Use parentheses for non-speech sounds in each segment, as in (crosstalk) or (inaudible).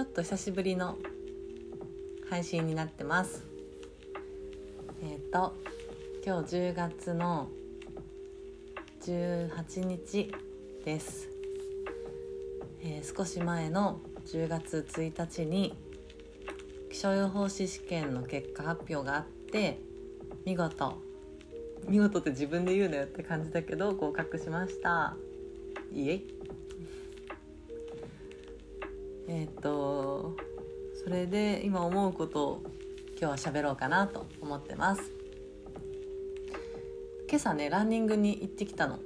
ちょっと久しぶりの配信になってます。えっ、ー、と今日10月の18日です、えー、少し前の10月1日に気象予報士試験の結果発表があって見事見事って自分で言うなよって感じだけど合格しました。イエイ。えっ、とそれで今思うことを今日は喋ろうかなと思ってます。今朝ねランニングに行ってきたの。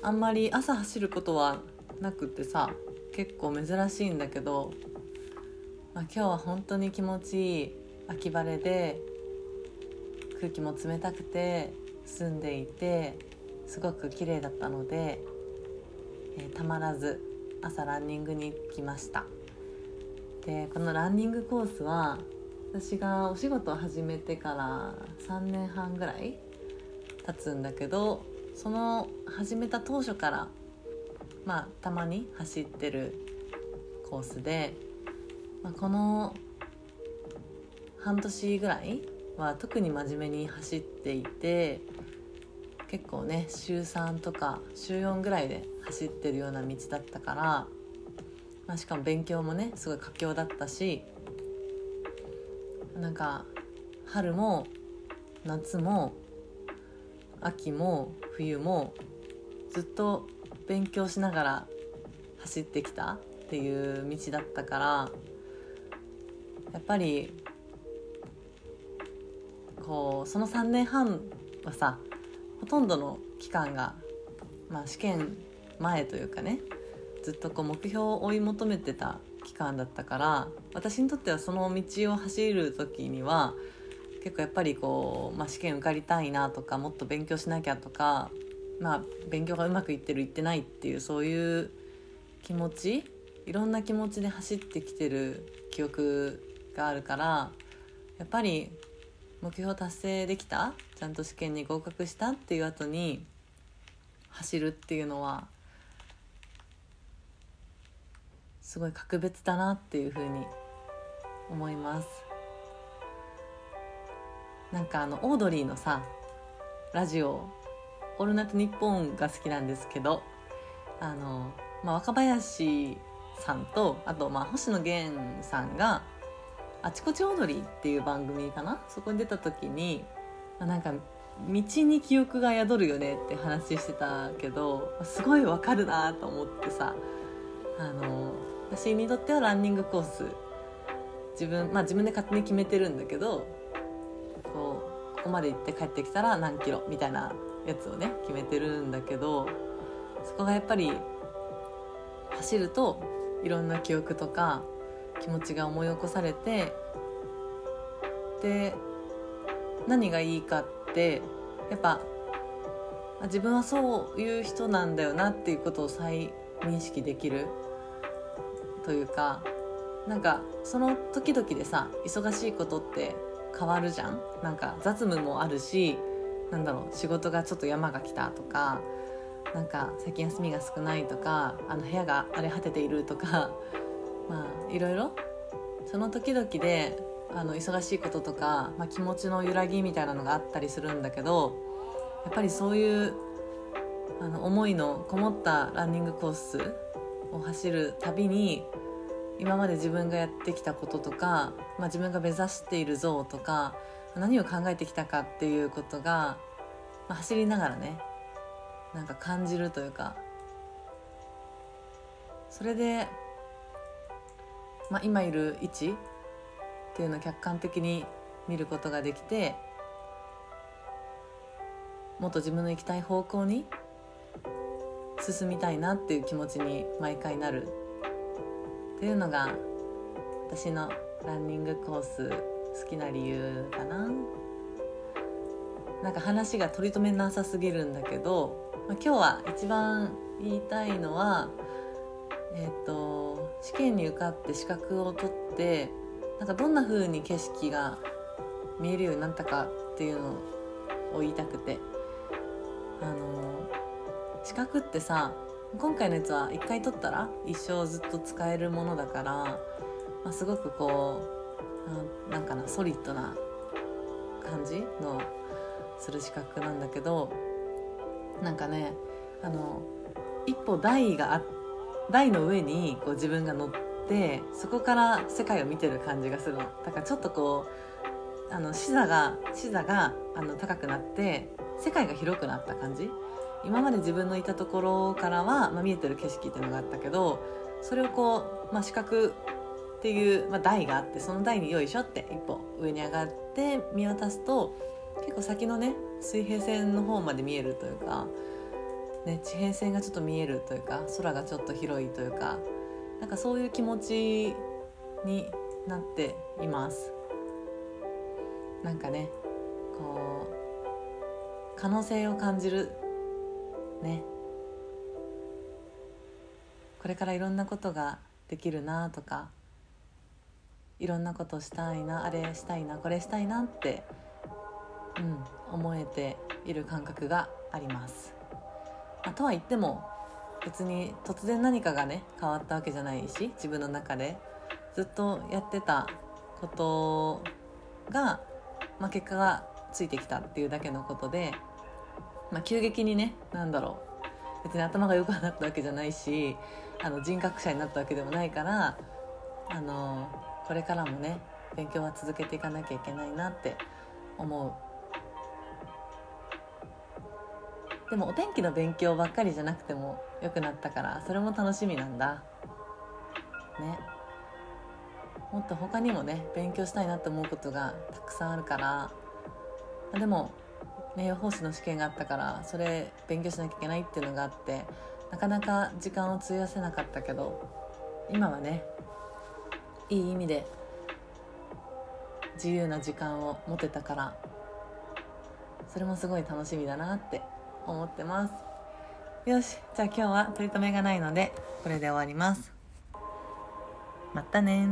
あんまり朝走ることはなくってさ結構珍しいんだけど、まあ、今日は本当に気持ちいい秋晴れで空気も冷たくて澄んでいてすごく綺麗だったので、えー、たまらず朝ランニングに来ました。でこのランニングコースは私がお仕事を始めてから3年半ぐらい経つんだけどその始めた当初からまあたまに走ってるコースで、まあ、この半年ぐらいは特に真面目に走っていて結構ね週3とか週4ぐらいで走ってるような道だったから、まあ、しかも勉強もねすごい佳境だったしなんか春も夏も秋も冬もずっと勉強しながら走ってきたっていう道だったからやっぱりこうその3年半はさほとんどの期間が、まあ、試験前というかねずっとこう目標を追い求めてた期間だったから私にとってはその道を走る時には結構やっぱりこう、まあ、試験受かりたいなとかもっと勉強しなきゃとか、まあ、勉強がうまくいってるいってないっていうそういう気持ちいろんな気持ちで走ってきてる記憶があるからやっぱり目標達成できた？ちゃんと試験に合格したっていう後に走るっていうのはすごい格別だなっていうふうに思います。なんかあのオードリーのさラジオ「オールナイトニッポン」が好きなんですけどあの、まあ、若林さんとあとまあ星野源さんがあちこち踊りっていう番組かな？そこに出た時になんか道に記憶が宿るよねって話してたけどすごいわかるなと思ってさあの私にとってはランニングコース自分まあ自分で勝手に決めてるんだけどこうここまで行って帰ってきたら何キロみたいなやつをね決めてるんだけどそこがやっぱり走るといろんな記憶とか気持ちが思い起こされてで何がいいかってやっぱ自分はそういう人なんだよなっていうことを再認識できるというかなんかその時々でさ忙しいことって変わるじゃん。なんか雑務もあるしなんだろう仕事がちょっと山が来たとかなんか最近休みが少ないとかあの部屋が荒れ果てているとか (laughs) まあいろいろ？その時々であの忙しいこととか、まあ、気持ちの揺らぎみたいなのがあったりするんだけどやっぱりそういうあの思いのこもったランニングコースを走るたびに今まで自分がやってきたこととか、まあ、自分が目指している像とか何を考えてきたかっていうことが、まあ、走りながらねなんか感じるというか。それでまあ、今いる位置っていうのを客観的に見ることができてもっと自分の行きたい方向に進みたいなっていう気持ちに毎回なるっていうのが私のランニングコース好きな理由かな。なんか話が取り留めなさすぎるんだけど、まあ、今日は一番言いたいのはえっ、ー、と試験に受かって資格を取ってなんかどんな風に景色が見えるようになったかっていうのを言いたくて。あの資格ってさ今回のやつは1回取ったら一生ずっと使えるものだからまあ、すごくこうなんかなソリッドな感じのする資格なんだけどなんかねあの一歩台があっ台の上にこう自分が乗ってそこから世界を見てる感じがするの。だからちょっとこうあの視座が視座があの高くなって世界が広くなった感じ。今まで自分のいたところからは、まあ、見えてる景色っていうのがあったけどそれをこう、まあ、視覚っていう、まあ、台があってその台によいしょって一歩上に上がって見渡すと結構先のね水平線の方まで見えるというか、ね、地平線がちょっと見えるというか空がちょっと広いというかなんかそういう気持ちになっています。なんかねこう可能性を感じるね。これからいろんなことができるなとかいろんなことしたいなあれしたいなこれしたいなってうん思えている感覚があります、あ、とは言っても別に突然何かがね変わったわけじゃないし自分の中で。ずっとやってたことが、まあ、結果がついてきたっていうだけのことで、まあ、急激にね何だろう。別に頭が良くなったわけじゃないしあの人格者になったわけでもないからあのこれからもね勉強は続けていかなきゃいけないなって思う。でもお天気の勉強ばっかりじゃなくても良くなったからそれも楽しみなんだ。ね。もっと他にもね勉強したいなって思うことがたくさんあるから。でもね予報士の試験があったからそれ勉強しなきゃいけないっていうのがあってなかなか時間を費やせなかったけど今はねいい意味で自由な時間を持てたからそれもすごい楽しみだなって思ってます。よしじゃあ今日は取り留めがないのでこれで終わります。またね